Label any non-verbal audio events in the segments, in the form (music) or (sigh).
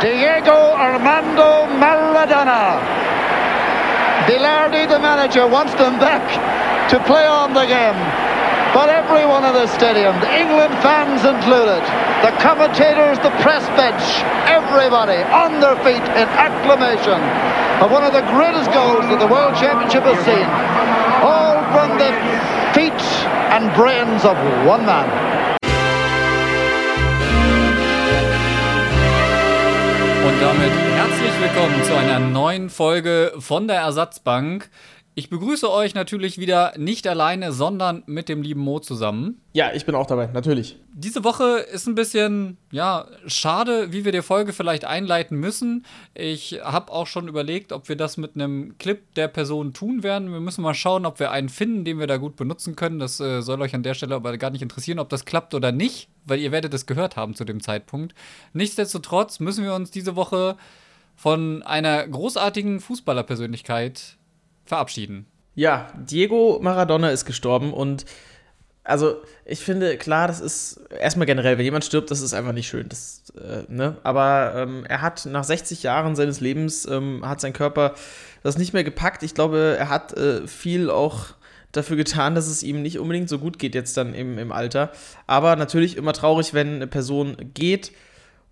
Diego Armando Maradona. Bilardi, the manager, wants them back to play on the game. But everyone in the stadium, the England fans included, the commentators, the press bench, everybody on their feet in acclamation of one of the greatest goals that the World Championship has seen. All from the feet and brains of one man. Und damit herzlich willkommen zu einer neuen Folge von der Ersatzbank. Ich begrüße euch natürlich wieder nicht alleine, sondern mit dem lieben Mo zusammen. Ja, ich bin auch dabei, natürlich. Diese Woche ist ein bisschen, ja, schade, wie wir die Folge vielleicht einleiten müssen. Ich habe auch schon überlegt, ob wir das mit einem Clip der Person tun werden. Wir müssen mal schauen, ob wir einen finden, den wir da gut benutzen können. Das äh, soll euch an der Stelle aber gar nicht interessieren, ob das klappt oder nicht, weil ihr werdet es gehört haben zu dem Zeitpunkt. Nichtsdestotrotz müssen wir uns diese Woche von einer großartigen Fußballerpersönlichkeit verabschieden. Ja, Diego Maradona ist gestorben und also ich finde, klar, das ist erstmal generell, wenn jemand stirbt, das ist einfach nicht schön. Das, äh, ne? Aber ähm, er hat nach 60 Jahren seines Lebens, ähm, hat sein Körper das nicht mehr gepackt. Ich glaube, er hat äh, viel auch dafür getan, dass es ihm nicht unbedingt so gut geht jetzt dann im, im Alter. Aber natürlich immer traurig, wenn eine Person geht.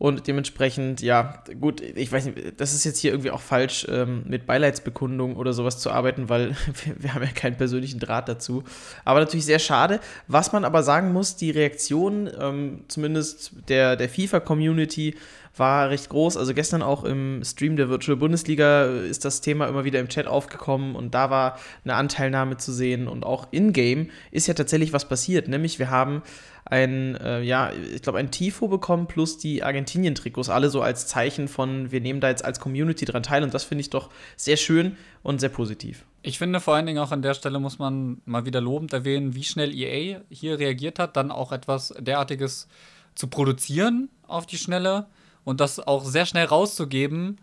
Und dementsprechend, ja, gut, ich weiß nicht, das ist jetzt hier irgendwie auch falsch, ähm, mit Beileidsbekundung oder sowas zu arbeiten, weil (laughs) wir, wir, haben ja keinen persönlichen Draht dazu. Aber natürlich sehr schade. Was man aber sagen muss, die Reaktion, ähm, zumindest der, der FIFA-Community, war recht groß. Also gestern auch im Stream der Virtual Bundesliga ist das Thema immer wieder im Chat aufgekommen und da war eine Anteilnahme zu sehen. Und auch in-game ist ja tatsächlich was passiert, nämlich wir haben ein, äh, ja, ich glaube, ein Tifo bekommen plus die Argentinien-Trikots, alle so als Zeichen von, wir nehmen da jetzt als Community dran teil und das finde ich doch sehr schön und sehr positiv. Ich finde vor allen Dingen auch an der Stelle muss man mal wieder lobend erwähnen, wie schnell EA hier reagiert hat, dann auch etwas derartiges zu produzieren auf die Schnelle und das auch sehr schnell rauszugeben.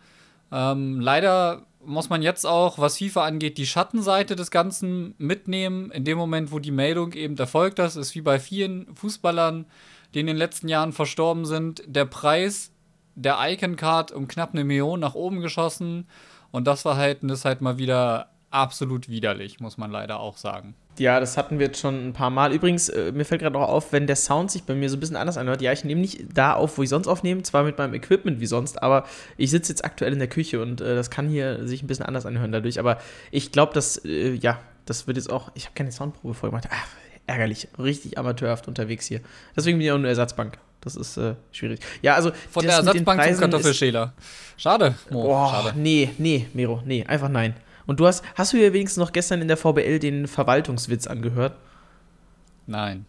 Ähm, leider muss man jetzt auch, was FIFA angeht, die Schattenseite des Ganzen mitnehmen. In dem Moment, wo die Meldung eben erfolgt, das ist wie bei vielen Fußballern, die in den letzten Jahren verstorben sind, der Preis der Icon Card um knapp eine Million nach oben geschossen. Und das Verhalten ist halt mal wieder absolut widerlich, muss man leider auch sagen. Ja, das hatten wir jetzt schon ein paar Mal. Übrigens, äh, mir fällt gerade auch auf, wenn der Sound sich bei mir so ein bisschen anders anhört. Ja, ich nehme nicht da auf, wo ich sonst aufnehme, zwar mit meinem Equipment wie sonst, aber ich sitze jetzt aktuell in der Küche und äh, das kann hier sich ein bisschen anders anhören dadurch. Aber ich glaube, dass, äh, ja, das wird jetzt auch, ich habe keine Soundprobe vorgemacht. Ach, ärgerlich, richtig amateurhaft unterwegs hier. Deswegen bin ich auch eine Ersatzbank. Das ist äh, schwierig. Ja, also. Von der Ersatzbank zum Kartoffelschäler. Schade. Mo, oh, schade. Nee, nee, Miro, nee, einfach nein. Und du hast, hast du dir wenigstens noch gestern in der VBL den Verwaltungswitz angehört? Nein.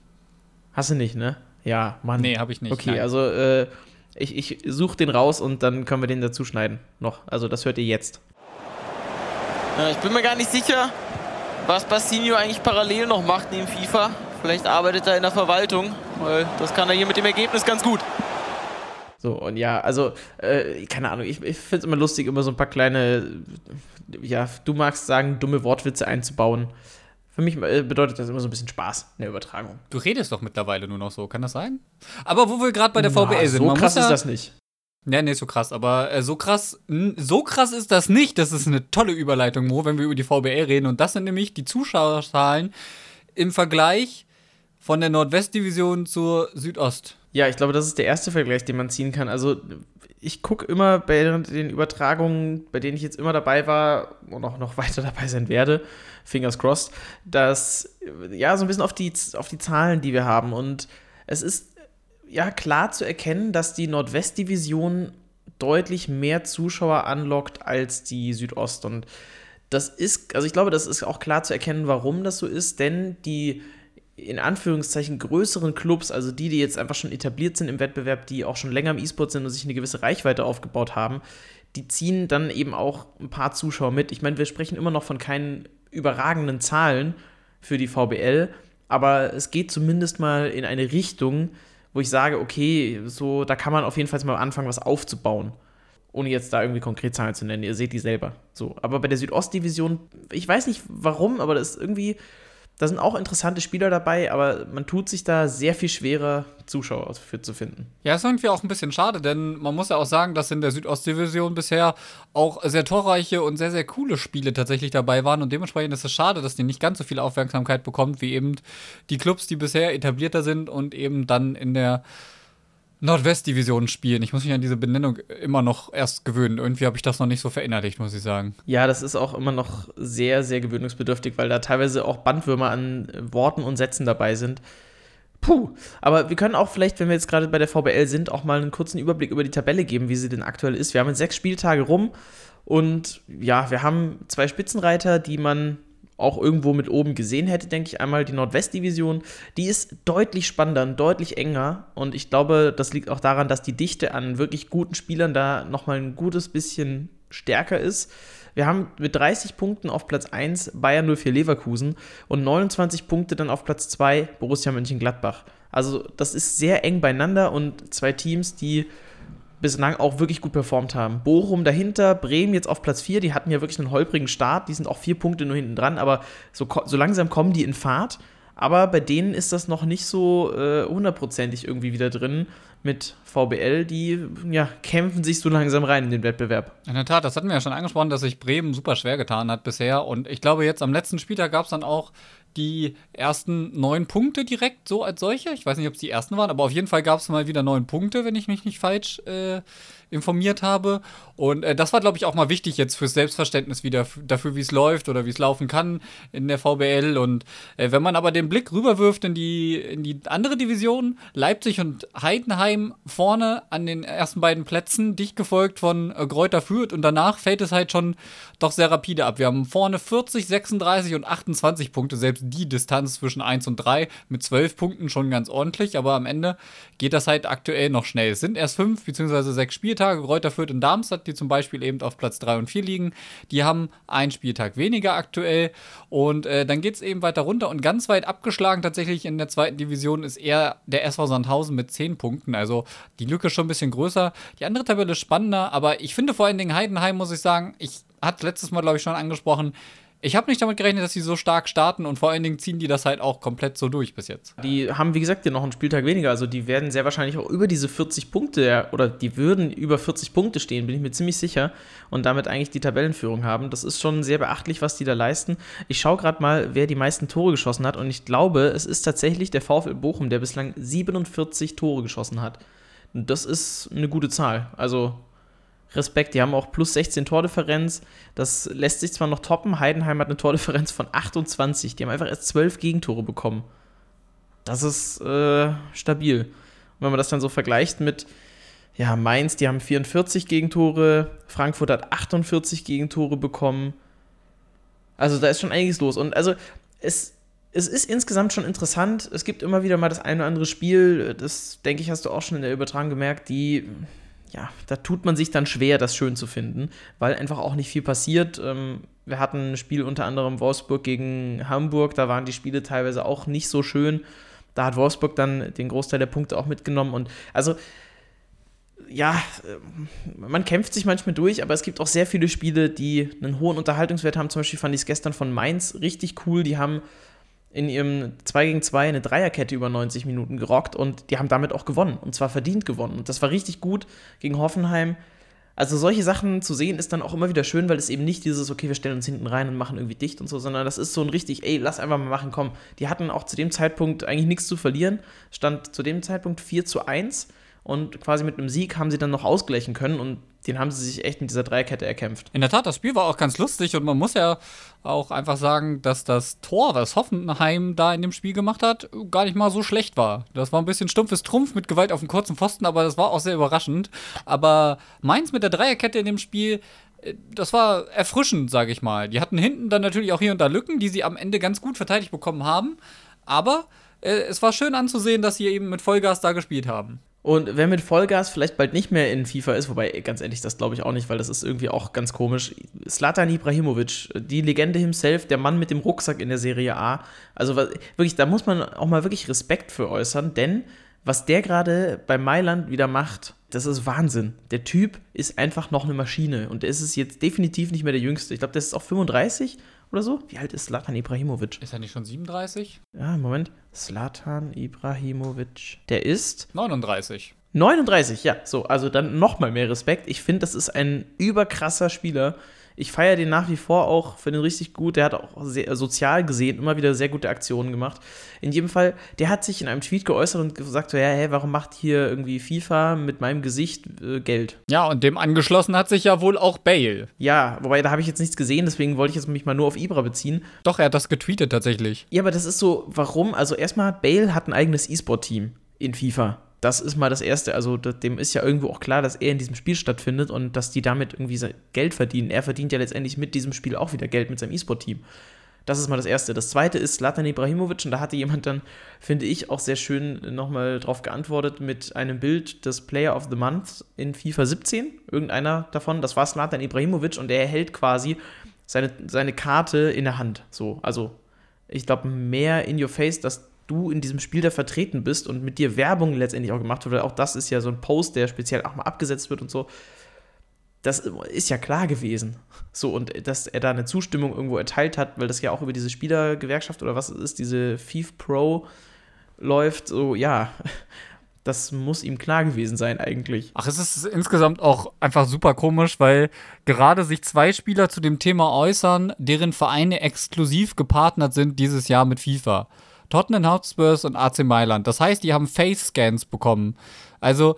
Hast du nicht, ne? Ja, Mann. Nee, habe ich nicht. Okay, nein. also äh, ich, ich suche den raus und dann können wir den dazu schneiden. Noch. Also das hört ihr jetzt. Ja, ich bin mir gar nicht sicher, was Bastinho eigentlich parallel noch macht neben FIFA. Vielleicht arbeitet er in der Verwaltung, weil das kann er hier mit dem Ergebnis ganz gut. So, und ja, also, äh, keine Ahnung, ich, ich finde es immer lustig, immer so ein paar kleine, ja, du magst sagen, dumme Wortwitze einzubauen. Für mich äh, bedeutet das immer so ein bisschen Spaß in der Übertragung. Du redest doch mittlerweile nur noch so, kann das sein? Aber wo wir gerade bei der VBL sind, so krass ist das nicht. Ja, nee, so krass, aber äh, so krass, so krass ist das nicht. Das ist eine tolle Überleitung, Mo, wenn wir über die VBL reden. Und das sind nämlich die Zuschauerzahlen im Vergleich von der Nordwestdivision zur Südost. Ja, ich glaube, das ist der erste Vergleich, den man ziehen kann. Also ich gucke immer bei den Übertragungen, bei denen ich jetzt immer dabei war und auch noch (laughs) weiter dabei sein werde, fingers crossed, dass ja so ein bisschen auf die, auf die Zahlen, die wir haben. Und es ist ja klar zu erkennen, dass die Nordwestdivision deutlich mehr Zuschauer anlockt als die Südost. Und das ist, also ich glaube, das ist auch klar zu erkennen, warum das so ist, denn die in Anführungszeichen größeren Clubs, also die, die jetzt einfach schon etabliert sind im Wettbewerb, die auch schon länger im E-Sport sind und sich eine gewisse Reichweite aufgebaut haben, die ziehen dann eben auch ein paar Zuschauer mit. Ich meine, wir sprechen immer noch von keinen überragenden Zahlen für die VBL, aber es geht zumindest mal in eine Richtung, wo ich sage, okay, so, da kann man auf jeden Fall mal anfangen, was aufzubauen. Ohne jetzt da irgendwie konkret Zahlen zu nennen, ihr seht die selber. So, aber bei der Südostdivision, ich weiß nicht warum, aber das ist irgendwie Da sind auch interessante Spieler dabei, aber man tut sich da sehr viel schwerer, Zuschauer für zu finden. Ja, ist irgendwie auch ein bisschen schade, denn man muss ja auch sagen, dass in der Südostdivision bisher auch sehr torreiche und sehr, sehr coole Spiele tatsächlich dabei waren und dementsprechend ist es schade, dass die nicht ganz so viel Aufmerksamkeit bekommt, wie eben die Clubs, die bisher etablierter sind und eben dann in der Nordwestdivision spielen. Ich muss mich an diese Benennung immer noch erst gewöhnen. Irgendwie habe ich das noch nicht so verinnerlicht, muss ich sagen. Ja, das ist auch immer noch sehr, sehr gewöhnungsbedürftig, weil da teilweise auch Bandwürmer an Worten und Sätzen dabei sind. Puh, aber wir können auch vielleicht, wenn wir jetzt gerade bei der VBL sind, auch mal einen kurzen Überblick über die Tabelle geben, wie sie denn aktuell ist. Wir haben jetzt sechs Spieltage rum und ja, wir haben zwei Spitzenreiter, die man auch irgendwo mit oben gesehen hätte, denke ich. Einmal die Nordwestdivision, die ist deutlich spannender und deutlich enger. Und ich glaube, das liegt auch daran, dass die Dichte an wirklich guten Spielern da nochmal ein gutes bisschen stärker ist. Wir haben mit 30 Punkten auf Platz 1 Bayern 04 Leverkusen und 29 Punkte dann auf Platz 2 Borussia Mönchengladbach. Also das ist sehr eng beieinander und zwei Teams, die bislang auch wirklich gut performt haben. Bochum dahinter, Bremen jetzt auf Platz 4, die hatten ja wirklich einen holprigen Start, die sind auch vier Punkte nur hinten dran, aber so, so langsam kommen die in Fahrt. Aber bei denen ist das noch nicht so äh, hundertprozentig irgendwie wieder drin mit VBL, die ja, kämpfen sich so langsam rein in den Wettbewerb. In der Tat, das hatten wir ja schon angesprochen, dass sich Bremen super schwer getan hat bisher. Und ich glaube, jetzt am letzten Spieltag gab es dann auch die ersten neun Punkte direkt so als solche. Ich weiß nicht, ob es die ersten waren, aber auf jeden Fall gab es mal wieder neun Punkte, wenn ich mich nicht falsch äh, informiert habe. Und äh, das war, glaube ich, auch mal wichtig jetzt fürs Selbstverständnis wieder dafür, wie es läuft oder wie es laufen kann in der VBL. Und äh, wenn man aber den Blick rüberwirft in die, in die andere Division, Leipzig und Heidenheim vorne an den ersten beiden Plätzen, dicht gefolgt von äh, Gräuter Fürth und danach fällt es halt schon doch sehr rapide ab. Wir haben vorne 40, 36 und 28 Punkte, selbst die Distanz zwischen 1 und 3 mit 12 Punkten schon ganz ordentlich, aber am Ende geht das halt aktuell noch schnell. Es sind erst fünf bzw. sechs Spieltage. Reuter Fürth und Darmstadt, die zum Beispiel eben auf Platz 3 und 4 liegen, die haben einen Spieltag weniger aktuell. Und äh, dann geht es eben weiter runter. Und ganz weit abgeschlagen tatsächlich in der zweiten Division ist eher der SV Sandhausen mit 10 Punkten. Also die Lücke ist schon ein bisschen größer. Die andere Tabelle ist spannender, aber ich finde vor allen Dingen Heidenheim, muss ich sagen, ich hatte letztes Mal, glaube ich, schon angesprochen, ich habe nicht damit gerechnet, dass sie so stark starten und vor allen Dingen ziehen die das halt auch komplett so durch bis jetzt. Die haben, wie gesagt, ja noch einen Spieltag weniger. Also die werden sehr wahrscheinlich auch über diese 40 Punkte oder die würden über 40 Punkte stehen, bin ich mir ziemlich sicher. Und damit eigentlich die Tabellenführung haben. Das ist schon sehr beachtlich, was die da leisten. Ich schaue gerade mal, wer die meisten Tore geschossen hat. Und ich glaube, es ist tatsächlich der VfL Bochum, der bislang 47 Tore geschossen hat. Das ist eine gute Zahl. Also Respekt, die haben auch plus 16 Tordifferenz. Das lässt sich zwar noch toppen. Heidenheim hat eine Tordifferenz von 28. Die haben einfach erst 12 Gegentore bekommen. Das ist äh, stabil. Und wenn man das dann so vergleicht mit ja, Mainz, die haben 44 Gegentore, Frankfurt hat 48 Gegentore bekommen. Also da ist schon einiges los. Und also es, es ist insgesamt schon interessant. Es gibt immer wieder mal das eine oder andere Spiel, das denke ich, hast du auch schon in der Übertragung gemerkt, die ja, da tut man sich dann schwer, das schön zu finden, weil einfach auch nicht viel passiert. Ähm, wir hatten ein Spiel unter anderem Wolfsburg gegen Hamburg, da waren die Spiele teilweise auch nicht so schön. Da hat Wolfsburg dann den Großteil der Punkte auch mitgenommen und also ja, man kämpft sich manchmal durch, aber es gibt auch sehr viele Spiele, die einen hohen Unterhaltungswert haben. Zum Beispiel fand ich es gestern von Mainz richtig cool. Die haben in ihrem 2 gegen 2 eine Dreierkette über 90 Minuten gerockt und die haben damit auch gewonnen. Und zwar verdient gewonnen. Und das war richtig gut gegen Hoffenheim. Also solche Sachen zu sehen ist dann auch immer wieder schön, weil es eben nicht dieses, okay, wir stellen uns hinten rein und machen irgendwie dicht und so, sondern das ist so ein richtig, ey, lass einfach mal machen, komm. Die hatten auch zu dem Zeitpunkt eigentlich nichts zu verlieren. Stand zu dem Zeitpunkt 4 zu 1 und quasi mit einem Sieg haben sie dann noch ausgleichen können und den haben sie sich echt mit dieser Dreierkette erkämpft. In der Tat, das Spiel war auch ganz lustig und man muss ja auch einfach sagen, dass das Tor, was Hoffenheim da in dem Spiel gemacht hat, gar nicht mal so schlecht war. Das war ein bisschen stumpfes Trumpf mit Gewalt auf dem kurzen Pfosten, aber das war auch sehr überraschend. Aber Mainz mit der Dreierkette in dem Spiel, äh, das war erfrischend, sage ich mal. Die hatten hinten dann natürlich auch hier und da Lücken, die sie am Ende ganz gut verteidigt bekommen haben. Aber äh, es war schön anzusehen, dass sie eben mit Vollgas da gespielt haben. Und wer mit Vollgas vielleicht bald nicht mehr in FIFA ist, wobei ganz ehrlich, das glaube ich auch nicht, weil das ist irgendwie auch ganz komisch. Slatan Ibrahimovic, die Legende himself, der Mann mit dem Rucksack in der Serie A. Also wirklich, da muss man auch mal wirklich Respekt für äußern, denn was der gerade bei Mailand wieder macht, das ist Wahnsinn. Der Typ ist einfach noch eine Maschine und er ist es jetzt definitiv nicht mehr der Jüngste. Ich glaube, der ist auch 35 oder so? Wie alt ist Slatan Ibrahimovic? Ist er nicht schon 37? Ja, Moment. Slatan Ibrahimovic. Der ist 39. 39, ja. So, also dann nochmal mehr Respekt. Ich finde, das ist ein überkrasser Spieler. Ich feiere den nach wie vor auch, finde ihn richtig gut. Der hat auch sehr, sozial gesehen immer wieder sehr gute Aktionen gemacht. In jedem Fall, der hat sich in einem Tweet geäußert und gesagt: so, ja, hey, warum macht hier irgendwie FIFA mit meinem Gesicht äh, Geld? Ja, und dem angeschlossen hat sich ja wohl auch Bale. Ja, wobei da habe ich jetzt nichts gesehen, deswegen wollte ich jetzt mich mal nur auf Ibra beziehen. Doch, er hat das getweetet tatsächlich. Ja, aber das ist so, warum? Also erstmal, Bale hat ein eigenes E-Sport-Team in FIFA das ist mal das Erste. Also dem ist ja irgendwo auch klar, dass er in diesem Spiel stattfindet und dass die damit irgendwie Geld verdienen. Er verdient ja letztendlich mit diesem Spiel auch wieder Geld mit seinem E-Sport-Team. Das ist mal das Erste. Das Zweite ist Latan Ibrahimovic und da hatte jemand dann, finde ich, auch sehr schön nochmal drauf geantwortet mit einem Bild des Player of the Month in FIFA 17. Irgendeiner davon, das war Slatan Ibrahimovic und er hält quasi seine, seine Karte in der Hand. So, also ich glaube, mehr in your face, dass du in diesem Spiel da vertreten bist und mit dir Werbung letztendlich auch gemacht wird, weil auch das ist ja so ein Post, der speziell auch mal abgesetzt wird und so. Das ist ja klar gewesen. So, und dass er da eine Zustimmung irgendwo erteilt hat, weil das ja auch über diese Spielergewerkschaft oder was es ist, diese FIFA Pro läuft, so, ja, (laughs) das muss ihm klar gewesen sein eigentlich. Ach, es ist insgesamt auch einfach super komisch, weil gerade sich zwei Spieler zu dem Thema äußern, deren Vereine exklusiv gepartnert sind dieses Jahr mit FIFA. Tottenham Hotspurs und AC Mailand. Das heißt, die haben Face-Scans bekommen. Also,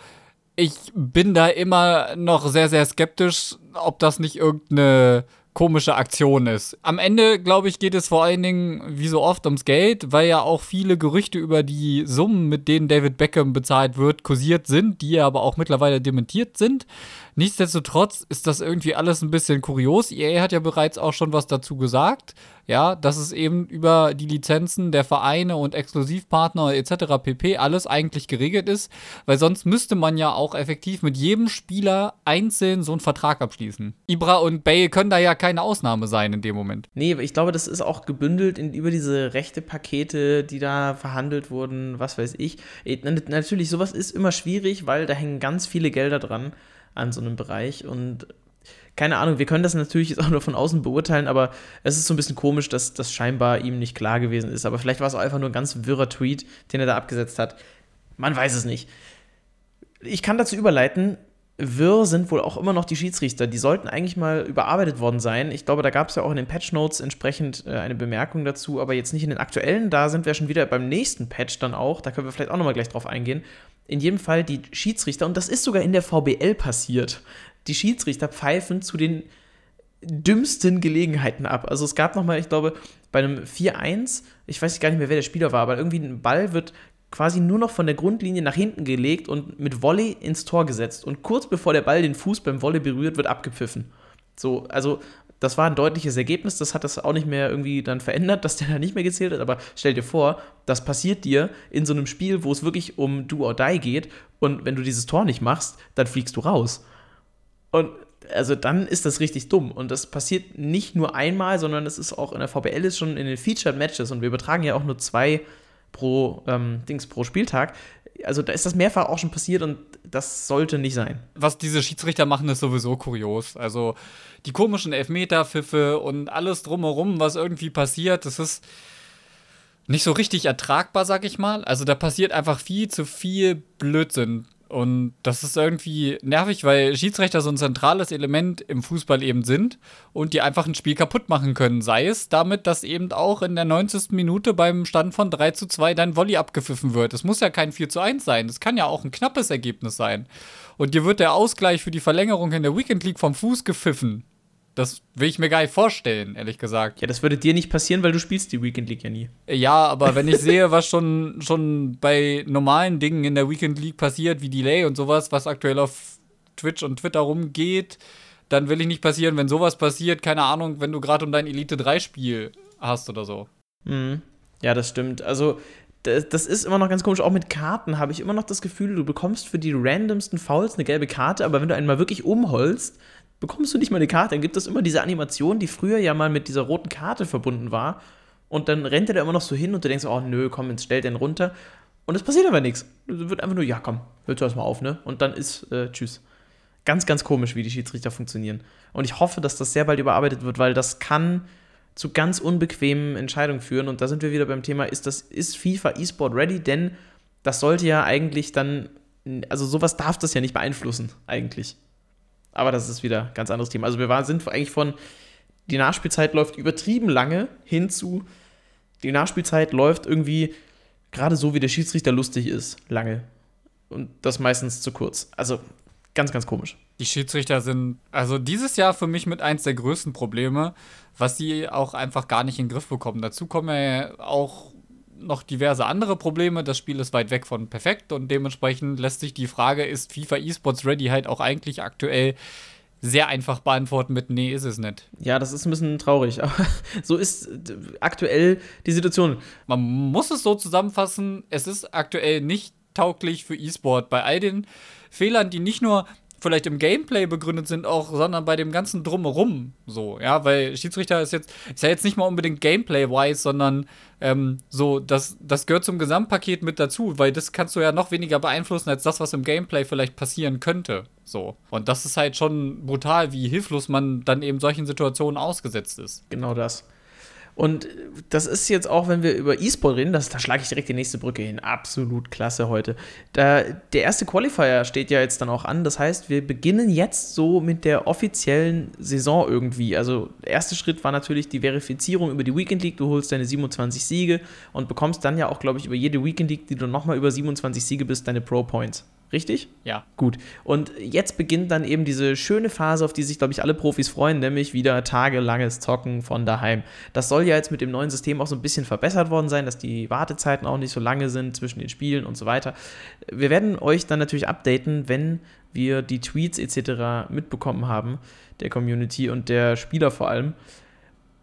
ich bin da immer noch sehr, sehr skeptisch, ob das nicht irgendeine komische Aktion ist. Am Ende, glaube ich, geht es vor allen Dingen, wie so oft, ums Geld, weil ja auch viele Gerüchte über die Summen, mit denen David Beckham bezahlt wird, kursiert sind, die aber auch mittlerweile dementiert sind. Nichtsdestotrotz ist das irgendwie alles ein bisschen kurios. EA hat ja bereits auch schon was dazu gesagt, ja, dass es eben über die Lizenzen der Vereine und Exklusivpartner etc. pp. alles eigentlich geregelt ist, weil sonst müsste man ja auch effektiv mit jedem Spieler einzeln so einen Vertrag abschließen. Ibra und Bale können da ja keine Ausnahme sein in dem Moment. Nee, ich glaube, das ist auch gebündelt in, über diese rechte Pakete, die da verhandelt wurden, was weiß ich. Äh, natürlich, sowas ist immer schwierig, weil da hängen ganz viele Gelder dran an so einem Bereich. Und keine Ahnung, wir können das natürlich jetzt auch nur von außen beurteilen, aber es ist so ein bisschen komisch, dass das scheinbar ihm nicht klar gewesen ist. Aber vielleicht war es auch einfach nur ein ganz wirrer Tweet, den er da abgesetzt hat. Man weiß es nicht. Ich kann dazu überleiten, wirr sind wohl auch immer noch die Schiedsrichter. Die sollten eigentlich mal überarbeitet worden sein. Ich glaube, da gab es ja auch in den Patch Notes entsprechend äh, eine Bemerkung dazu, aber jetzt nicht in den aktuellen. Da sind wir schon wieder beim nächsten Patch dann auch. Da können wir vielleicht auch nochmal gleich drauf eingehen in jedem Fall die Schiedsrichter, und das ist sogar in der VBL passiert, die Schiedsrichter pfeifen zu den dümmsten Gelegenheiten ab. Also es gab nochmal, ich glaube, bei einem 4-1, ich weiß gar nicht mehr, wer der Spieler war, aber irgendwie ein Ball wird quasi nur noch von der Grundlinie nach hinten gelegt und mit Volley ins Tor gesetzt. Und kurz bevor der Ball den Fuß beim Volley berührt, wird abgepfiffen. So, also das war ein deutliches Ergebnis, das hat das auch nicht mehr irgendwie dann verändert, dass der da nicht mehr gezählt hat, aber stell dir vor, das passiert dir in so einem Spiel, wo es wirklich um Do or Die geht und wenn du dieses Tor nicht machst, dann fliegst du raus. Und also dann ist das richtig dumm. Und das passiert nicht nur einmal, sondern es ist auch in der VBL ist schon in den Featured Matches und wir übertragen ja auch nur zwei pro ähm, Dings pro Spieltag. Also da ist das mehrfach auch schon passiert und das sollte nicht sein. Was diese Schiedsrichter machen, ist sowieso kurios. Also die komischen Elfmeter-Pfiffe und alles drumherum, was irgendwie passiert, das ist nicht so richtig ertragbar, sag ich mal. Also da passiert einfach viel zu viel Blödsinn. Und das ist irgendwie nervig, weil Schiedsrichter so ein zentrales Element im Fußball eben sind und die einfach ein Spiel kaputt machen können. Sei es damit, dass eben auch in der 90. Minute beim Stand von 3 zu 2 dein Volley abgepfiffen wird. Es muss ja kein 4 zu 1 sein. Das kann ja auch ein knappes Ergebnis sein. Und dir wird der Ausgleich für die Verlängerung in der Weekend League vom Fuß gepfiffen. Das will ich mir gar nicht vorstellen, ehrlich gesagt. Ja, das würde dir nicht passieren, weil du spielst die Weekend League ja nie. Ja, aber wenn ich (laughs) sehe, was schon, schon bei normalen Dingen in der Weekend League passiert, wie Delay und sowas, was aktuell auf Twitch und Twitter rumgeht, dann will ich nicht passieren, wenn sowas passiert, keine Ahnung, wenn du gerade um dein Elite 3 Spiel hast oder so. Mhm. Ja, das stimmt. Also, das ist immer noch ganz komisch. Auch mit Karten habe ich immer noch das Gefühl, du bekommst für die randomsten Fouls eine gelbe Karte, aber wenn du einen mal wirklich umholst, bekommst du nicht mal eine Karte. Dann gibt es immer diese Animation, die früher ja mal mit dieser roten Karte verbunden war. Und dann rennt er da immer noch so hin und du denkst, oh nö, komm, jetzt stell den runter. Und es passiert aber nichts. Es wird einfach nur, ja komm, hörst du erstmal auf, ne? Und dann ist äh, tschüss. Ganz, ganz komisch, wie die Schiedsrichter funktionieren. Und ich hoffe, dass das sehr bald überarbeitet wird, weil das kann zu ganz unbequemen Entscheidungen führen. Und da sind wir wieder beim Thema, ist, das, ist FIFA eSport ready? Denn das sollte ja eigentlich dann, also sowas darf das ja nicht beeinflussen, eigentlich. Aber das ist wieder ein ganz anderes Thema. Also wir waren, sind eigentlich von, die Nachspielzeit läuft übertrieben lange hin zu, die Nachspielzeit läuft irgendwie gerade so, wie der Schiedsrichter lustig ist, lange. Und das meistens zu kurz. Also ganz, ganz komisch. Die Schiedsrichter sind, also dieses Jahr für mich mit eins der größten Probleme, was sie auch einfach gar nicht in den Griff bekommen. Dazu kommen ja auch noch diverse andere Probleme. Das Spiel ist weit weg von perfekt und dementsprechend lässt sich die Frage, ist FIFA eSports Ready halt auch eigentlich aktuell sehr einfach beantworten mit Nee, ist es nicht. Ja, das ist ein bisschen traurig, (laughs) aber so ist aktuell die Situation. Man muss es so zusammenfassen, es ist aktuell nicht tauglich für E-Sport. Bei all den Fehlern, die nicht nur vielleicht im Gameplay begründet sind auch, sondern bei dem ganzen Drumherum so, ja, weil Schiedsrichter ist jetzt, ist ja jetzt nicht mal unbedingt Gameplay-wise, sondern ähm, so, das, das gehört zum Gesamtpaket mit dazu, weil das kannst du ja noch weniger beeinflussen als das, was im Gameplay vielleicht passieren könnte, so. Und das ist halt schon brutal, wie hilflos man dann eben solchen Situationen ausgesetzt ist. Genau das. Und das ist jetzt auch, wenn wir über E-Sport reden, das, da schlage ich direkt die nächste Brücke hin. Absolut klasse heute. Da, der erste Qualifier steht ja jetzt dann auch an. Das heißt, wir beginnen jetzt so mit der offiziellen Saison irgendwie. Also, der erste Schritt war natürlich die Verifizierung über die Weekend League. Du holst deine 27 Siege und bekommst dann ja auch, glaube ich, über jede Weekend League, die du nochmal über 27 Siege bist, deine Pro Points. Richtig? Ja. Gut. Und jetzt beginnt dann eben diese schöne Phase, auf die sich, glaube ich, alle Profis freuen, nämlich wieder tagelanges Zocken von daheim. Das soll ja jetzt mit dem neuen System auch so ein bisschen verbessert worden sein, dass die Wartezeiten auch nicht so lange sind zwischen den Spielen und so weiter. Wir werden euch dann natürlich updaten, wenn wir die Tweets etc. mitbekommen haben, der Community und der Spieler vor allem.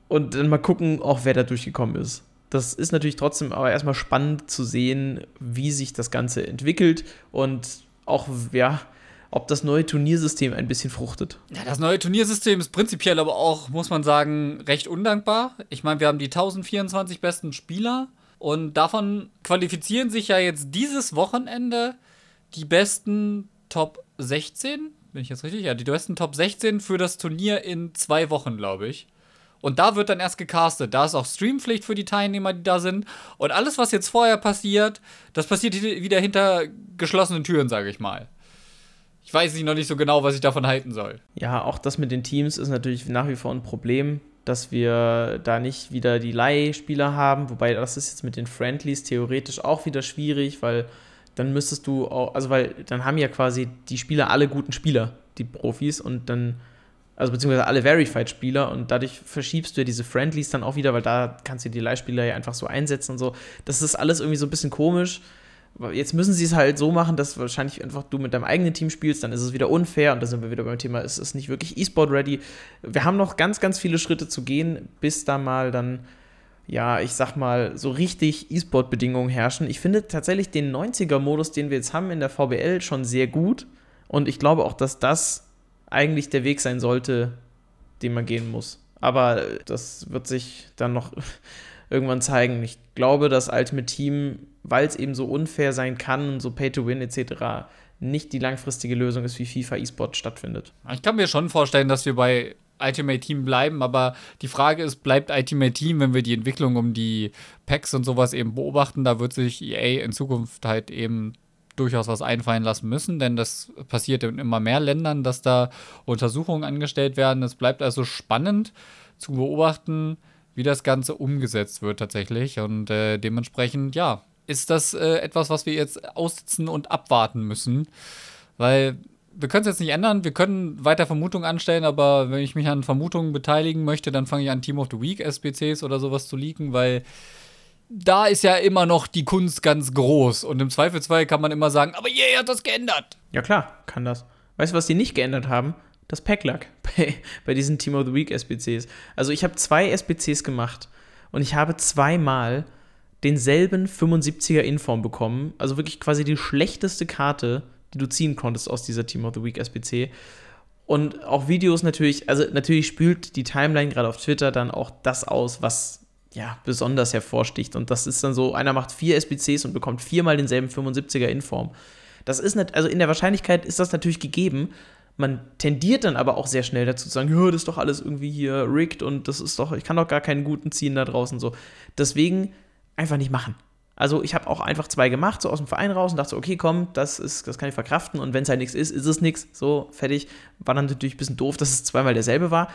Und dann mal gucken, auch wer da durchgekommen ist. Das ist natürlich trotzdem aber erstmal spannend zu sehen, wie sich das Ganze entwickelt und auch, ja, ob das neue Turniersystem ein bisschen fruchtet. Ja, das neue Turniersystem ist prinzipiell aber auch, muss man sagen, recht undankbar. Ich meine, wir haben die 1024 besten Spieler und davon qualifizieren sich ja jetzt dieses Wochenende die besten Top 16. Bin ich jetzt richtig? Ja, die besten Top 16 für das Turnier in zwei Wochen, glaube ich. Und da wird dann erst gecastet. Da ist auch Streampflicht für die Teilnehmer, die da sind. Und alles, was jetzt vorher passiert, das passiert wieder hinter geschlossenen Türen, sage ich mal. Ich weiß nicht noch nicht so genau, was ich davon halten soll. Ja, auch das mit den Teams ist natürlich nach wie vor ein Problem, dass wir da nicht wieder die Leihspieler haben. Wobei das ist jetzt mit den Friendlies theoretisch auch wieder schwierig, weil dann müsstest du auch, also weil dann haben ja quasi die Spieler alle guten Spieler, die Profis, und dann also beziehungsweise alle Verified-Spieler und dadurch verschiebst du ja diese Friendlies dann auch wieder, weil da kannst du die Leihspieler ja einfach so einsetzen und so. Das ist alles irgendwie so ein bisschen komisch. Jetzt müssen sie es halt so machen, dass wahrscheinlich einfach du mit deinem eigenen Team spielst, dann ist es wieder unfair und da sind wir wieder beim Thema, es ist nicht wirklich E-Sport-ready. Wir haben noch ganz, ganz viele Schritte zu gehen, bis da mal dann, ja, ich sag mal, so richtig E-Sport-Bedingungen herrschen. Ich finde tatsächlich den 90er-Modus, den wir jetzt haben in der VBL, schon sehr gut und ich glaube auch, dass das eigentlich der Weg sein sollte, den man gehen muss. Aber das wird sich dann noch (laughs) irgendwann zeigen. Ich glaube, dass Ultimate Team, weil es eben so unfair sein kann und so Pay-to-Win etc., nicht die langfristige Lösung ist, wie FIFA eSport stattfindet. Ich kann mir schon vorstellen, dass wir bei Ultimate Team bleiben, aber die Frage ist, bleibt Ultimate Team, wenn wir die Entwicklung um die Packs und sowas eben beobachten, da wird sich EA in Zukunft halt eben durchaus was einfallen lassen müssen, denn das passiert in immer mehr Ländern, dass da Untersuchungen angestellt werden. Es bleibt also spannend zu beobachten, wie das Ganze umgesetzt wird tatsächlich. Und äh, dementsprechend, ja, ist das äh, etwas, was wir jetzt aussitzen und abwarten müssen. Weil wir können es jetzt nicht ändern, wir können weiter Vermutungen anstellen, aber wenn ich mich an Vermutungen beteiligen möchte, dann fange ich an, Team of the Week SPCs oder sowas zu leaken, weil da ist ja immer noch die Kunst ganz groß. Und im Zweifelsfall kann man immer sagen, aber yay, hat das geändert. Ja, klar, kann das. Weißt du, was die nicht geändert haben? Das Packlack (laughs) bei, bei diesen Team of the Week SBCs. Also, ich habe zwei SBCs gemacht und ich habe zweimal denselben 75er Inform bekommen. Also wirklich quasi die schlechteste Karte, die du ziehen konntest aus dieser Team of the Week SBC. Und auch Videos natürlich, also natürlich spült die Timeline gerade auf Twitter dann auch das aus, was ja, besonders hervorsticht. Und das ist dann so, einer macht vier SBCs und bekommt viermal denselben 75er Inform. Das ist nicht, also in der Wahrscheinlichkeit ist das natürlich gegeben. man tendiert dann aber auch sehr schnell dazu zu sagen, ja, das ist doch alles irgendwie hier rigged und das ist doch, ich kann doch gar keinen guten ziehen da draußen so. Deswegen einfach nicht machen. Also ich habe auch einfach zwei gemacht, so aus dem Verein raus und dachte so, okay, komm, das ist, das kann ich verkraften und wenn es halt nichts ist, ist es nichts, so fertig. War dann natürlich ein bisschen doof, dass es zweimal derselbe war.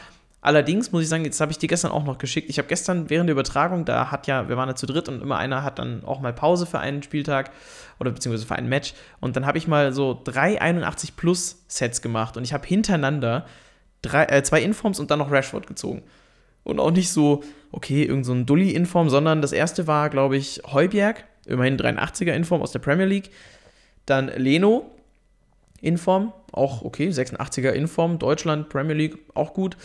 Allerdings muss ich sagen, jetzt habe ich die gestern auch noch geschickt. Ich habe gestern während der Übertragung, da hat ja, wir waren ja zu dritt und immer einer hat dann auch mal Pause für einen Spieltag oder beziehungsweise für ein Match. Und dann habe ich mal so drei 81 Plus Sets gemacht und ich habe hintereinander drei, äh, zwei Informs und dann noch Rashford gezogen. Und auch nicht so, okay, irgend so Dulli-Inform, sondern das erste war, glaube ich, Heubjerg, immerhin 83er Inform aus der Premier League. Dann Leno, Inform, auch okay, 86er Inform, Deutschland, Premier League, auch gut.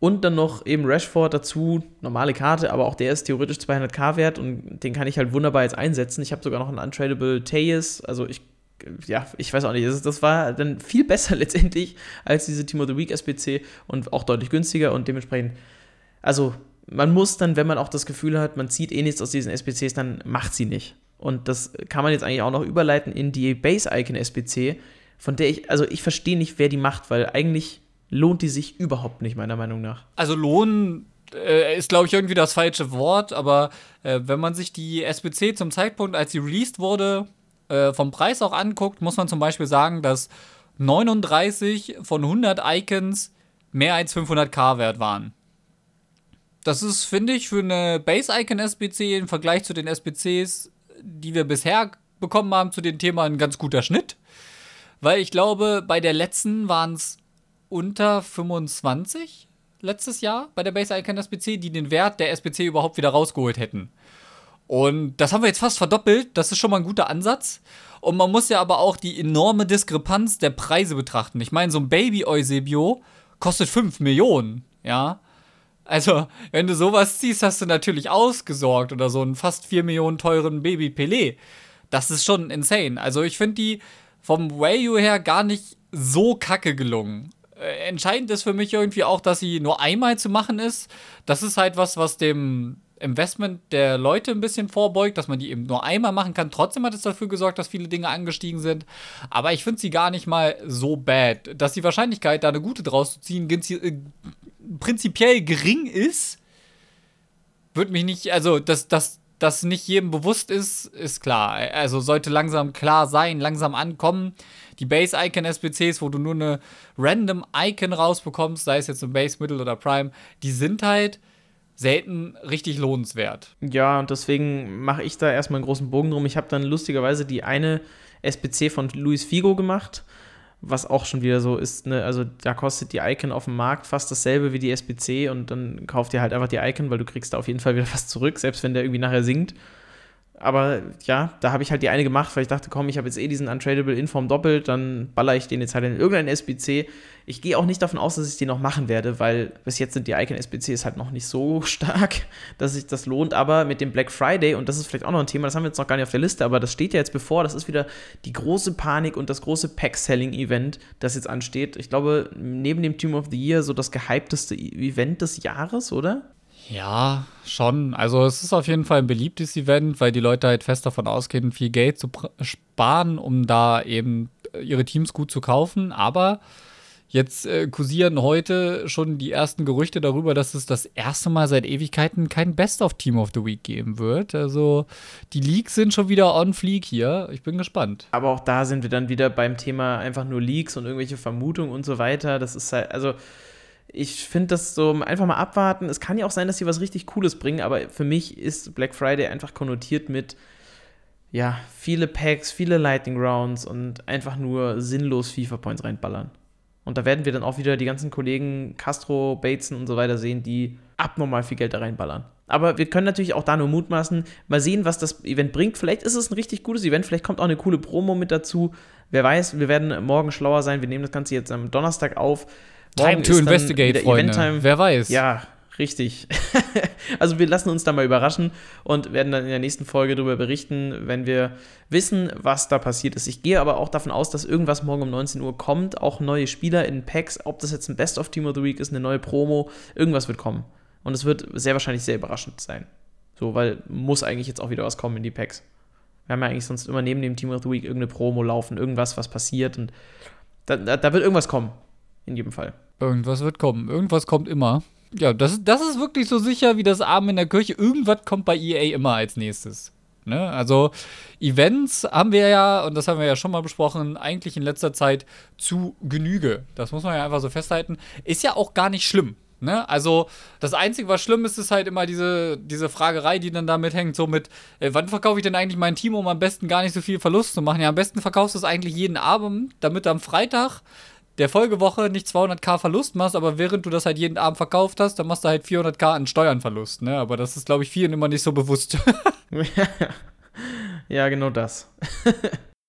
Und dann noch eben Rashford dazu, normale Karte, aber auch der ist theoretisch 200k wert und den kann ich halt wunderbar jetzt einsetzen. Ich habe sogar noch einen Untradable Tejas, also ich, ja, ich weiß auch nicht, das, war dann viel besser (laughs) letztendlich als diese Team of the Week SPC und auch deutlich günstiger und dementsprechend, also man muss dann, wenn man auch das Gefühl hat, man zieht eh nichts aus diesen SPCs, dann macht sie nicht. Und das kann man jetzt eigentlich auch noch überleiten in die Base-Icon SPC, von der ich, also ich verstehe nicht, wer die macht, weil eigentlich lohnt die sich überhaupt nicht, meiner Meinung nach. Also lohnen äh, ist, glaube ich, irgendwie das falsche Wort, aber äh, wenn man sich die SBC zum Zeitpunkt, als sie released wurde, äh, vom Preis auch anguckt, muss man zum Beispiel sagen, dass 39 von 100 Icons mehr als 500k wert waren. Das ist, finde ich, für eine Base-Icon-SBC im Vergleich zu den SBCs, die wir bisher bekommen haben, zu dem Thema ein ganz guter Schnitt. Weil ich glaube, bei der letzten waren es unter 25 letztes Jahr bei der Base Icon SBC, die den Wert der SBC überhaupt wieder rausgeholt hätten. Und das haben wir jetzt fast verdoppelt. Das ist schon mal ein guter Ansatz. Und man muss ja aber auch die enorme Diskrepanz der Preise betrachten. Ich meine, so ein Baby Eusebio kostet 5 Millionen, ja. Also, wenn du sowas ziehst, hast du natürlich ausgesorgt oder so einen fast 4 Millionen teuren Baby Pelé. Das ist schon insane. Also, ich finde die vom Value her gar nicht so kacke gelungen. Äh, entscheidend ist für mich irgendwie auch, dass sie nur einmal zu machen ist. Das ist halt was, was dem Investment der Leute ein bisschen vorbeugt, dass man die eben nur einmal machen kann. Trotzdem hat es dafür gesorgt, dass viele Dinge angestiegen sind. Aber ich finde sie gar nicht mal so bad. Dass die Wahrscheinlichkeit, da eine gute draus zu ziehen, äh, prinzipiell gering ist, wird mich nicht, also dass das das nicht jedem bewusst ist, ist klar. Also sollte langsam klar sein, langsam ankommen die Base-Icon-SBCs, wo du nur eine random Icon rausbekommst, sei es jetzt ein Base, Middle oder Prime, die sind halt selten richtig lohnenswert. Ja, und deswegen mache ich da erstmal einen großen Bogen drum. Ich habe dann lustigerweise die eine SBC von Luis Figo gemacht, was auch schon wieder so ist, ne? also da kostet die Icon auf dem Markt fast dasselbe wie die SBC und dann kauft ihr halt einfach die Icon, weil du kriegst da auf jeden Fall wieder was zurück, selbst wenn der irgendwie nachher sinkt aber ja, da habe ich halt die eine gemacht, weil ich dachte, komm, ich habe jetzt eh diesen Untradable Inform doppelt, dann baller ich den jetzt halt in irgendeinen SBC. Ich gehe auch nicht davon aus, dass ich den noch machen werde, weil bis jetzt sind die Icon SBCs halt noch nicht so (laughs) stark, dass sich das lohnt. Aber mit dem Black Friday, und das ist vielleicht auch noch ein Thema, das haben wir jetzt noch gar nicht auf der Liste, aber das steht ja jetzt bevor, das ist wieder die große Panik und das große Pack-Selling-Event, das jetzt ansteht. Ich glaube, neben dem Team of the Year so das gehypteste Event des Jahres, oder? Ja, schon. Also es ist auf jeden Fall ein beliebtes Event, weil die Leute halt fest davon ausgehen, viel Geld zu sparen, um da eben äh, ihre Teams gut zu kaufen. Aber jetzt äh, kursieren heute schon die ersten Gerüchte darüber, dass es das erste Mal seit Ewigkeiten kein Best of Team of the Week geben wird. Also die Leaks sind schon wieder on fleek hier. Ich bin gespannt. Aber auch da sind wir dann wieder beim Thema einfach nur Leaks und irgendwelche Vermutungen und so weiter. Das ist halt, also ich finde das so, einfach mal abwarten. Es kann ja auch sein, dass sie was richtig Cooles bringen, aber für mich ist Black Friday einfach konnotiert mit, ja, viele Packs, viele Lightning Rounds und einfach nur sinnlos FIFA-Points reinballern. Und da werden wir dann auch wieder die ganzen Kollegen Castro, Bateson und so weiter sehen, die abnormal viel Geld da reinballern. Aber wir können natürlich auch da nur mutmaßen, mal sehen, was das Event bringt. Vielleicht ist es ein richtig gutes Event, vielleicht kommt auch eine coole Promo mit dazu. Wer weiß, wir werden morgen schlauer sein. Wir nehmen das Ganze jetzt am Donnerstag auf. Time to investigate, Freunde. Eventtime. Wer weiß. Ja, richtig. (laughs) also wir lassen uns da mal überraschen und werden dann in der nächsten Folge darüber berichten, wenn wir wissen, was da passiert ist. Ich gehe aber auch davon aus, dass irgendwas morgen um 19 Uhr kommt, auch neue Spieler in Packs, ob das jetzt ein Best of Team of the Week ist, eine neue Promo, irgendwas wird kommen. Und es wird sehr wahrscheinlich sehr überraschend sein. So, weil muss eigentlich jetzt auch wieder was kommen in die Packs. Wir haben ja eigentlich sonst immer neben dem Team of the Week irgendeine Promo laufen, irgendwas, was passiert und da, da, da wird irgendwas kommen. In jedem Fall. Irgendwas wird kommen. Irgendwas kommt immer. Ja, das, das ist wirklich so sicher wie das Abend in der Kirche. Irgendwas kommt bei EA immer als nächstes. Ne? Also Events haben wir ja, und das haben wir ja schon mal besprochen, eigentlich in letzter Zeit zu Genüge. Das muss man ja einfach so festhalten. Ist ja auch gar nicht schlimm. Ne? Also, das Einzige, was schlimm ist, ist halt immer diese, diese Fragerei, die dann damit hängt, so mit, äh, wann verkaufe ich denn eigentlich mein Team, um am besten gar nicht so viel Verlust zu machen? Ja, am besten verkaufst du es eigentlich jeden Abend, damit am Freitag der Folgewoche nicht 200k Verlust machst, aber während du das halt jeden Abend verkauft hast, dann machst du halt 400k an Steuernverlust, ne? Aber das ist, glaube ich, vielen immer nicht so bewusst. (laughs) ja, genau das. (laughs)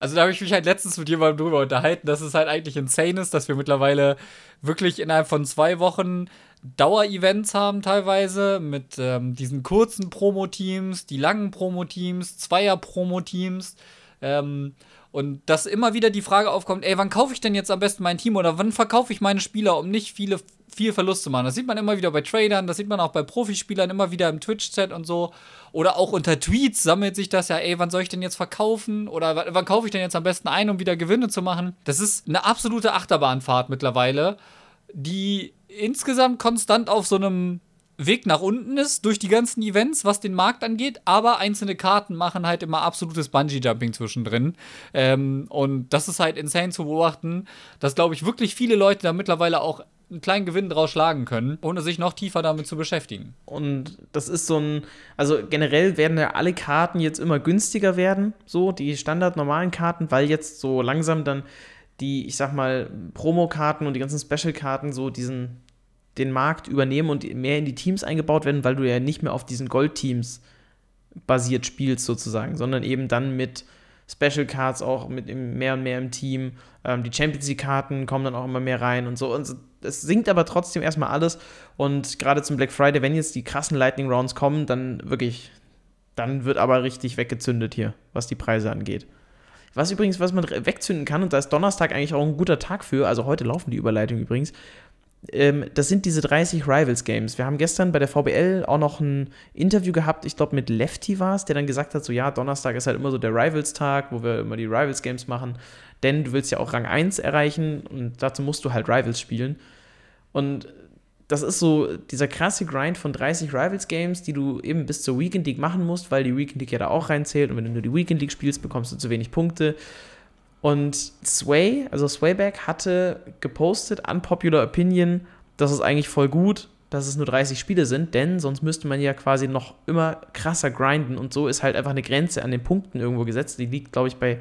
Also da habe ich mich halt letztens mit jemandem drüber unterhalten, dass es halt eigentlich insane ist, dass wir mittlerweile wirklich innerhalb von zwei Wochen Dauerevents haben teilweise mit ähm, diesen kurzen Promo-Teams, die langen Promo-Teams, Zweier-Promo-Teams. Ähm, und dass immer wieder die Frage aufkommt, ey, wann kaufe ich denn jetzt am besten mein Team oder wann verkaufe ich meine Spieler, um nicht viele, viel Verlust zu machen? Das sieht man immer wieder bei Tradern, das sieht man auch bei Profispielern, immer wieder im Twitch-Chat und so. Oder auch unter Tweets sammelt sich das ja, ey, wann soll ich denn jetzt verkaufen? Oder wann kaufe ich denn jetzt am besten ein, um wieder Gewinne zu machen? Das ist eine absolute Achterbahnfahrt mittlerweile, die insgesamt konstant auf so einem Weg nach unten ist durch die ganzen Events, was den Markt angeht, aber einzelne Karten machen halt immer absolutes Bungee-Jumping zwischendrin. Ähm, und das ist halt insane zu beobachten, dass, glaube ich, wirklich viele Leute da mittlerweile auch einen kleinen Gewinn draus schlagen können, ohne sich noch tiefer damit zu beschäftigen. Und das ist so ein, also generell werden ja alle Karten jetzt immer günstiger werden, so die standard normalen Karten, weil jetzt so langsam dann die, ich sag mal, Promokarten und die ganzen Special-Karten so diesen den Markt übernehmen und mehr in die Teams eingebaut werden, weil du ja nicht mehr auf diesen Gold-Teams basiert spielst sozusagen, sondern eben dann mit Special Cards auch mit mehr und mehr im Team. Ähm, die Champions League-Karten kommen dann auch immer mehr rein und so. Und es sinkt aber trotzdem erstmal alles. Und gerade zum Black Friday, wenn jetzt die krassen Lightning Rounds kommen, dann wirklich, dann wird aber richtig weggezündet hier, was die Preise angeht. Was übrigens, was man wegzünden kann, und da ist Donnerstag eigentlich auch ein guter Tag für, also heute laufen die Überleitungen übrigens, ähm, das sind diese 30 Rivals Games. Wir haben gestern bei der VBL auch noch ein Interview gehabt, ich glaube mit Lefty war es, der dann gesagt hat, so ja, Donnerstag ist halt immer so der Rivals-Tag, wo wir immer die Rivals Games machen, denn du willst ja auch Rang 1 erreichen und dazu musst du halt Rivals spielen. Und das ist so dieser krasse Grind von 30 Rivals Games, die du eben bis zur Weekend League machen musst, weil die Weekend League ja da auch reinzählt und wenn du nur die Weekend League spielst, bekommst du zu wenig Punkte. Und Sway, also Swayback, hatte gepostet, unpopular opinion, das ist eigentlich voll gut, dass es nur 30 Spiele sind, denn sonst müsste man ja quasi noch immer krasser grinden und so ist halt einfach eine Grenze an den Punkten irgendwo gesetzt. Die liegt, glaube ich, bei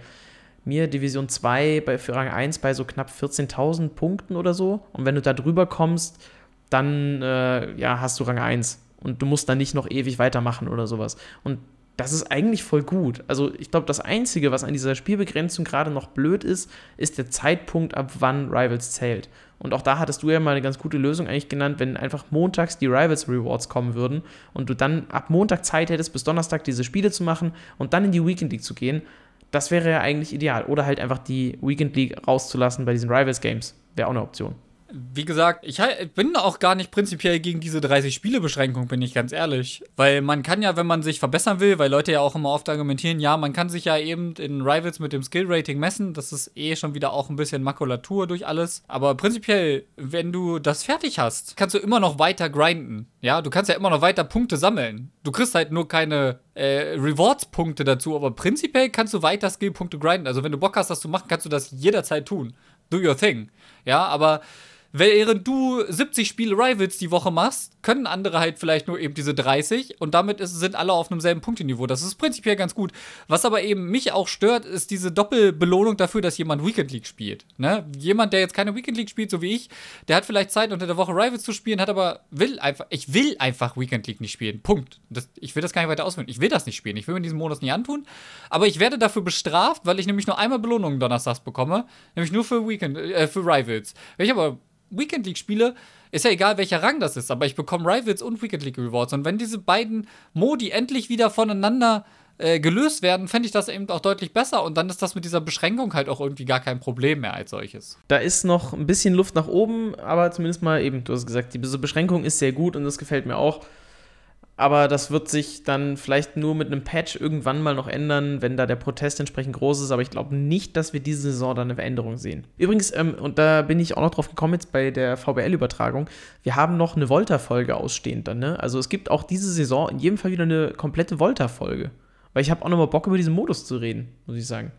mir Division 2 bei, für Rang 1 bei so knapp 14.000 Punkten oder so. Und wenn du da drüber kommst, dann äh, ja, hast du Rang 1 und du musst dann nicht noch ewig weitermachen oder sowas. Und das ist eigentlich voll gut. Also ich glaube, das Einzige, was an dieser Spielbegrenzung gerade noch blöd ist, ist der Zeitpunkt, ab wann Rivals zählt. Und auch da hattest du ja mal eine ganz gute Lösung eigentlich genannt, wenn einfach montags die Rivals Rewards kommen würden und du dann ab Montag Zeit hättest, bis Donnerstag diese Spiele zu machen und dann in die Weekend League zu gehen. Das wäre ja eigentlich ideal. Oder halt einfach die Weekend League rauszulassen bei diesen Rivals Games. Wäre auch eine Option wie gesagt, ich bin auch gar nicht prinzipiell gegen diese 30-Spiele-Beschränkung, bin ich ganz ehrlich. Weil man kann ja, wenn man sich verbessern will, weil Leute ja auch immer oft argumentieren, ja, man kann sich ja eben in Rivals mit dem Skill-Rating messen. Das ist eh schon wieder auch ein bisschen Makulatur durch alles. Aber prinzipiell, wenn du das fertig hast, kannst du immer noch weiter grinden. Ja, du kannst ja immer noch weiter Punkte sammeln. Du kriegst halt nur keine äh, Rewards-Punkte dazu, aber prinzipiell kannst du weiter Skill-Punkte grinden. Also wenn du Bock hast, das zu machen, kannst du das jederzeit tun. Do your thing. Ja, aber Während du 70 Spiele Rivals die Woche machst, können andere halt vielleicht nur eben diese 30 und damit ist, sind alle auf einem selben Punkteniveau. Das ist prinzipiell ganz gut. Was aber eben mich auch stört, ist diese Doppelbelohnung dafür, dass jemand Weekend League spielt. Ne? Jemand, der jetzt keine Weekend League spielt, so wie ich, der hat vielleicht Zeit unter der Woche Rivals zu spielen, hat aber will einfach, ich will einfach Weekend League nicht spielen. Punkt. Das, ich will das gar nicht weiter ausführen. Ich will das nicht spielen. Ich will mir diesen Modus nicht antun. Aber ich werde dafür bestraft, weil ich nämlich nur einmal Belohnungen donnerstags bekomme, nämlich nur für Weekend, äh, für Rivals. Wenn ich aber Weekend League spiele, ist ja egal, welcher Rang das ist, aber ich bekomme Rivals und Weekend League Rewards. Und wenn diese beiden Modi endlich wieder voneinander äh, gelöst werden, fände ich das eben auch deutlich besser. Und dann ist das mit dieser Beschränkung halt auch irgendwie gar kein Problem mehr als solches. Da ist noch ein bisschen Luft nach oben, aber zumindest mal eben, du hast gesagt, diese Beschränkung ist sehr gut und das gefällt mir auch. Aber das wird sich dann vielleicht nur mit einem Patch irgendwann mal noch ändern, wenn da der Protest entsprechend groß ist. Aber ich glaube nicht, dass wir diese Saison dann eine Veränderung sehen. Übrigens, ähm, und da bin ich auch noch drauf gekommen jetzt bei der VBL-Übertragung, wir haben noch eine Volta-Folge ausstehend dann. Ne? Also es gibt auch diese Saison in jedem Fall wieder eine komplette Volta-Folge. Weil ich habe auch noch mal Bock, über diesen Modus zu reden, muss ich sagen.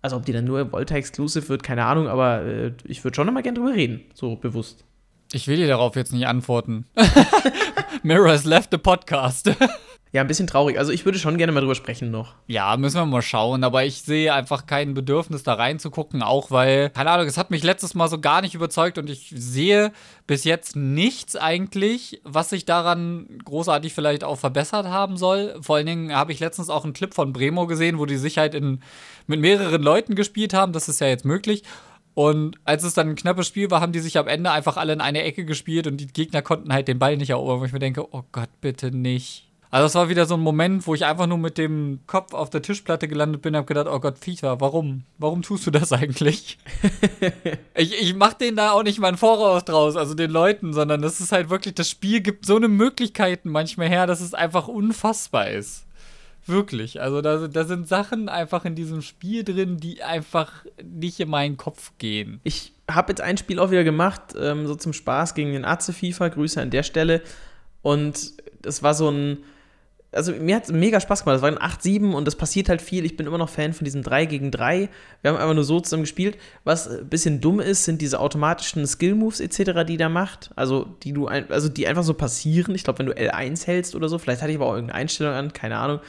Also ob die dann nur Volta-exclusive wird, keine Ahnung, aber äh, ich würde schon noch mal gerne drüber reden, so bewusst. Ich will dir darauf jetzt nicht antworten. (laughs) Mirror has left the podcast. Ja, ein bisschen traurig. Also ich würde schon gerne mal drüber sprechen noch. Ja, müssen wir mal schauen. Aber ich sehe einfach kein Bedürfnis, da reinzugucken. Auch weil, keine Ahnung, es hat mich letztes Mal so gar nicht überzeugt und ich sehe bis jetzt nichts eigentlich, was sich daran großartig vielleicht auch verbessert haben soll. Vor allen Dingen habe ich letztens auch einen Clip von Bremo gesehen, wo die sich halt in, mit mehreren Leuten gespielt haben. Das ist ja jetzt möglich. Und als es dann ein knappes Spiel war, haben die sich am Ende einfach alle in eine Ecke gespielt und die Gegner konnten halt den Ball nicht erobern, wo ich mir denke, oh Gott, bitte nicht. Also es war wieder so ein Moment, wo ich einfach nur mit dem Kopf auf der Tischplatte gelandet bin und habe gedacht, oh Gott, FIFA, warum? Warum tust du das eigentlich? (laughs) ich, ich mach denen da auch nicht mal einen Voraus draus, also den Leuten, sondern das ist halt wirklich, das Spiel gibt so eine Möglichkeiten manchmal her, dass es einfach unfassbar ist. Wirklich. Also da, da sind Sachen einfach in diesem Spiel drin, die einfach nicht in meinen Kopf gehen. Ich habe jetzt ein Spiel auch wieder gemacht, ähm, so zum Spaß gegen den Arze FIFA. Grüße an der Stelle. Und das war so ein. Also mir hat es mega Spaß gemacht. Das war ein 8-7 und das passiert halt viel. Ich bin immer noch Fan von diesem 3 gegen 3. Wir haben einfach nur so zusammen gespielt. Was ein bisschen dumm ist, sind diese automatischen Skill-Moves etc., die der macht. Also die du ein, also die einfach so passieren. Ich glaube, wenn du L1 hältst oder so, vielleicht hatte ich aber auch irgendeine Einstellung an, keine Ahnung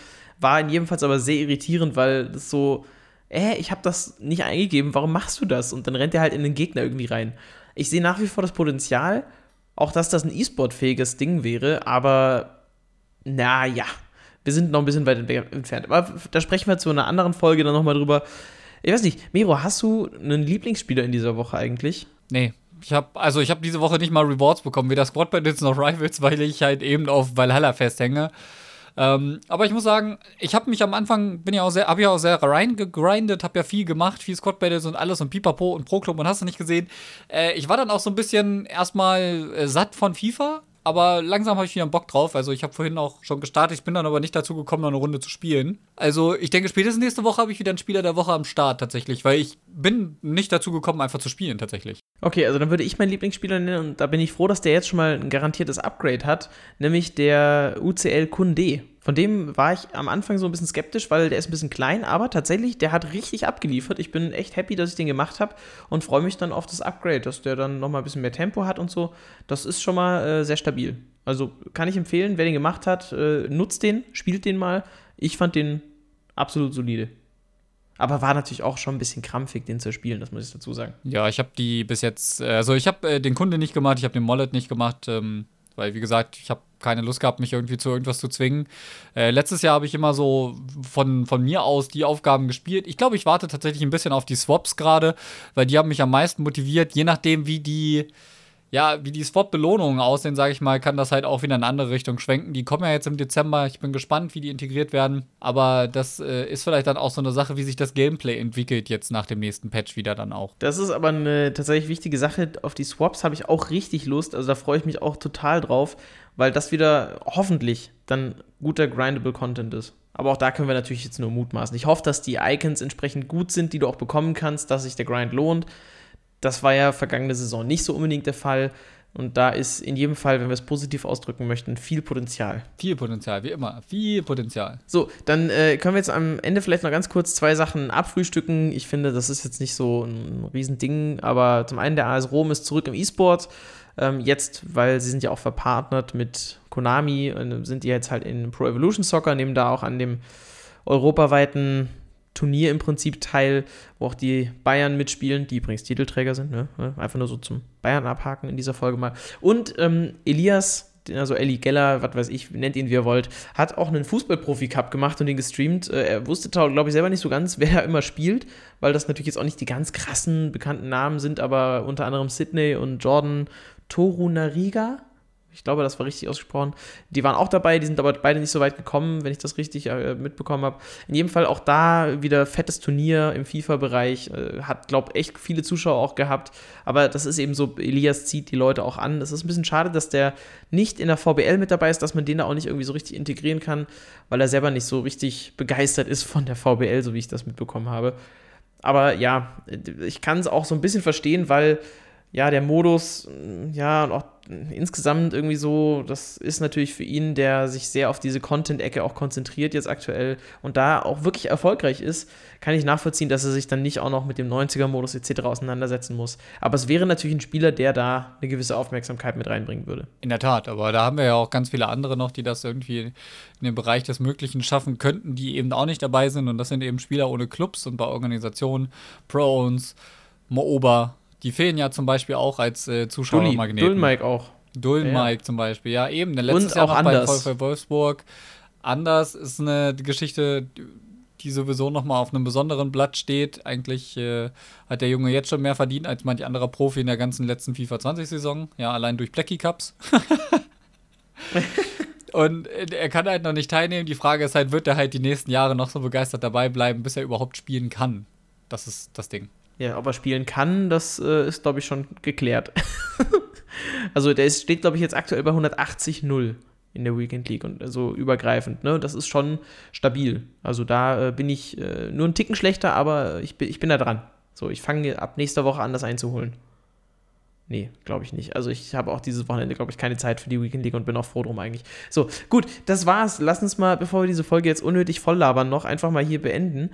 war in jedem Fall aber sehr irritierend, weil das so, äh, ich habe das nicht eingegeben, warum machst du das? Und dann rennt er halt in den Gegner irgendwie rein. Ich sehe nach wie vor das Potenzial, auch dass das ein E-Sport-fähiges Ding wäre, aber naja, wir sind noch ein bisschen weit entfernt. Aber da sprechen wir zu einer anderen Folge dann nochmal drüber. Ich weiß nicht, Miro, hast du einen Lieblingsspieler in dieser Woche eigentlich? Nee. Ich habe also ich habe diese Woche nicht mal Rewards bekommen, weder Squad Bandits noch Rivals, weil ich halt eben auf Valhalla festhänge. Ähm, aber ich muss sagen, ich habe mich am Anfang, bin ja auch sehr, habe ja auch sehr reingegrindet, habe ja viel gemacht, viel Squad Battles und alles und Pipapo und Pro Club und hast du nicht gesehen. Äh, ich war dann auch so ein bisschen erstmal äh, satt von FIFA aber langsam habe ich wieder Bock drauf. Also ich habe vorhin auch schon gestartet, ich bin dann aber nicht dazu gekommen, eine Runde zu spielen. Also ich denke, spätestens nächste Woche habe ich wieder einen Spieler der Woche am Start tatsächlich, weil ich bin nicht dazu gekommen, einfach zu spielen tatsächlich. Okay, also dann würde ich meinen Lieblingsspieler nennen und da bin ich froh, dass der jetzt schon mal ein garantiertes Upgrade hat, nämlich der UCL Kunde. Von dem war ich am Anfang so ein bisschen skeptisch, weil der ist ein bisschen klein, aber tatsächlich, der hat richtig abgeliefert. Ich bin echt happy, dass ich den gemacht habe und freue mich dann auf das Upgrade, dass der dann nochmal ein bisschen mehr Tempo hat und so. Das ist schon mal äh, sehr stabil. Also kann ich empfehlen, wer den gemacht hat, äh, nutzt den, spielt den mal. Ich fand den absolut solide. Aber war natürlich auch schon ein bisschen krampfig, den zu spielen, das muss ich dazu sagen. Ja, ich habe die bis jetzt, äh, also ich habe äh, den Kunde nicht gemacht, ich habe den Mollet nicht gemacht. Ähm weil, wie gesagt, ich habe keine Lust gehabt, mich irgendwie zu irgendwas zu zwingen. Äh, letztes Jahr habe ich immer so von, von mir aus die Aufgaben gespielt. Ich glaube, ich warte tatsächlich ein bisschen auf die Swaps gerade, weil die haben mich am meisten motiviert, je nachdem, wie die ja, wie die Swap-Belohnungen aussehen, sage ich mal, kann das halt auch wieder in eine andere Richtung schwenken. Die kommen ja jetzt im Dezember. Ich bin gespannt, wie die integriert werden. Aber das äh, ist vielleicht dann auch so eine Sache, wie sich das Gameplay entwickelt jetzt nach dem nächsten Patch wieder dann auch. Das ist aber eine tatsächlich wichtige Sache. Auf die Swaps habe ich auch richtig Lust. Also da freue ich mich auch total drauf, weil das wieder hoffentlich dann guter grindable Content ist. Aber auch da können wir natürlich jetzt nur mutmaßen. Ich hoffe, dass die Icons entsprechend gut sind, die du auch bekommen kannst, dass sich der Grind lohnt. Das war ja vergangene Saison nicht so unbedingt der Fall. Und da ist in jedem Fall, wenn wir es positiv ausdrücken möchten, viel Potenzial. Viel Potenzial, wie immer. Viel Potenzial. So, dann äh, können wir jetzt am Ende vielleicht noch ganz kurz zwei Sachen abfrühstücken. Ich finde, das ist jetzt nicht so ein Riesending, aber zum einen der AS Rom ist zurück im E-Sport. Ähm, jetzt, weil sie sind ja auch verpartnert mit Konami, äh, sind die jetzt halt in Pro Evolution Soccer, nehmen da auch an dem europaweiten Turnier im Prinzip teil, wo auch die Bayern mitspielen, die übrigens Titelträger sind. Ne? Einfach nur so zum Bayern abhaken in dieser Folge mal. Und ähm, Elias, also Eli Geller, was weiß ich, nennt ihn wie ihr wollt, hat auch einen Fußballprofi-Cup gemacht und den gestreamt. Äh, er wusste, glaube ich, selber nicht so ganz, (laughs) wer da immer spielt, weil das natürlich jetzt auch nicht die ganz krassen bekannten Namen sind, aber unter anderem Sydney und Jordan Torunariga Ich glaube, das war richtig ausgesprochen. Die waren auch dabei, die sind aber beide nicht so weit gekommen, wenn ich das richtig äh, mitbekommen habe. In jedem Fall auch da wieder fettes Turnier im FIFA-Bereich. Äh, hat, glaube ich, echt viele Zuschauer auch gehabt. Aber das ist eben so, Elias zieht die Leute auch an. Es ist ein bisschen schade, dass der nicht in der VBL mit dabei ist, dass man den da auch nicht irgendwie so richtig integrieren kann, weil er selber nicht so richtig begeistert ist von der VBL, so wie ich das mitbekommen habe. Aber ja, ich kann es auch so ein bisschen verstehen, weil ja, der Modus, ja, und auch insgesamt irgendwie so, das ist natürlich für ihn, der sich sehr auf diese Content-Ecke auch konzentriert jetzt aktuell und da auch wirklich erfolgreich ist, kann ich nachvollziehen, dass er sich dann nicht auch noch mit dem 90er-Modus etc. auseinandersetzen muss. Aber es wäre natürlich ein Spieler, der da eine gewisse Aufmerksamkeit mit reinbringen würde. In der Tat, aber da haben wir ja auch ganz viele andere noch, die das irgendwie in den Bereich des Möglichen schaffen könnten, die eben auch nicht dabei sind und das sind eben Spieler ohne Clubs und bei Organisationen, Pro-Owns, Mooba, die fehlen ja zum Beispiel auch als äh, Zuschauermagneten. Dullen Mike auch. Dullen Ja. Zum Beispiel, ja eben. Der letztes Und Jahr auch noch bei Anders. VfL Wolfsburg. Anders ist eine Geschichte, die sowieso noch mal auf einem besonderen Blatt steht. Eigentlich äh, hat der Junge jetzt schon mehr verdient als manch anderer Profi in der ganzen letzten FIFA 20-Saison. Ja, allein durch Blackie Cups. (laughs) Und äh, er kann halt noch nicht teilnehmen. Die Frage ist halt, wird er halt die nächsten Jahre noch so begeistert dabei bleiben, bis er überhaupt spielen kann? Das ist das Ding. Ja, ob er spielen kann, das äh, ist, glaube ich, schon geklärt. (laughs) also der ist, steht, glaube ich, jetzt aktuell bei 180-0 in der Weekend League und so übergreifend. Ne? Das ist schon stabil. Also da äh, bin ich äh, nur einen Ticken schlechter, aber ich bin, ich bin da dran. So, ich fange ab nächster Woche an, das einzuholen. Nee, glaube ich nicht. Also ich habe auch dieses Wochenende, glaube ich, keine Zeit für die Weekend League und bin auch froh drum eigentlich. So, gut, das war's. Lass uns mal, bevor wir diese Folge jetzt unnötig voll labern, noch einfach mal hier beenden.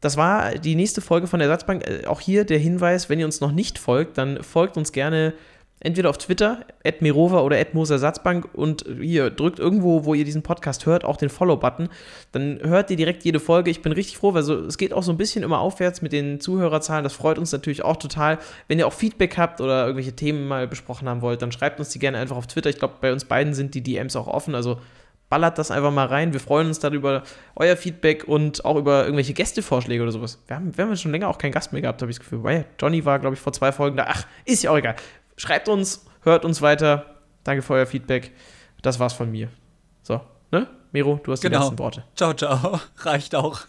Das war die nächste Folge von der Ersatzbank. Äh, Auch hier der Hinweis, wenn ihr uns noch nicht folgt, dann folgt uns gerne entweder auf Twitter, @mirova oder @mosersatzbank und hier drückt irgendwo, wo ihr diesen Podcast hört, auch den Follow-Button. Dann hört ihr direkt jede Folge. Ich bin richtig froh, weil so, es geht auch so ein bisschen immer aufwärts mit den Zuhörerzahlen. Das freut uns natürlich auch total. Wenn ihr auch Feedback habt oder irgendwelche Themen mal besprochen haben wollt, dann schreibt uns die gerne einfach auf Twitter. Ich glaube, bei uns beiden sind die DMs auch offen. Also ballert das einfach mal rein. Wir freuen uns darüber, euer Feedback und auch über irgendwelche Gästevorschläge oder sowas. Wir haben, wir haben schon länger auch keinen Gast mehr gehabt, habe ich das Gefühl. Weil Johnny war, glaube ich, vor zwei Folgen da. Ach, ist ja auch egal. Schreibt uns, hört uns weiter. Danke für euer Feedback. Das war's von mir. So, ne? Miro, du hast die Genau. letzten Worte. Ciao, ciao. (laughs) Reicht auch.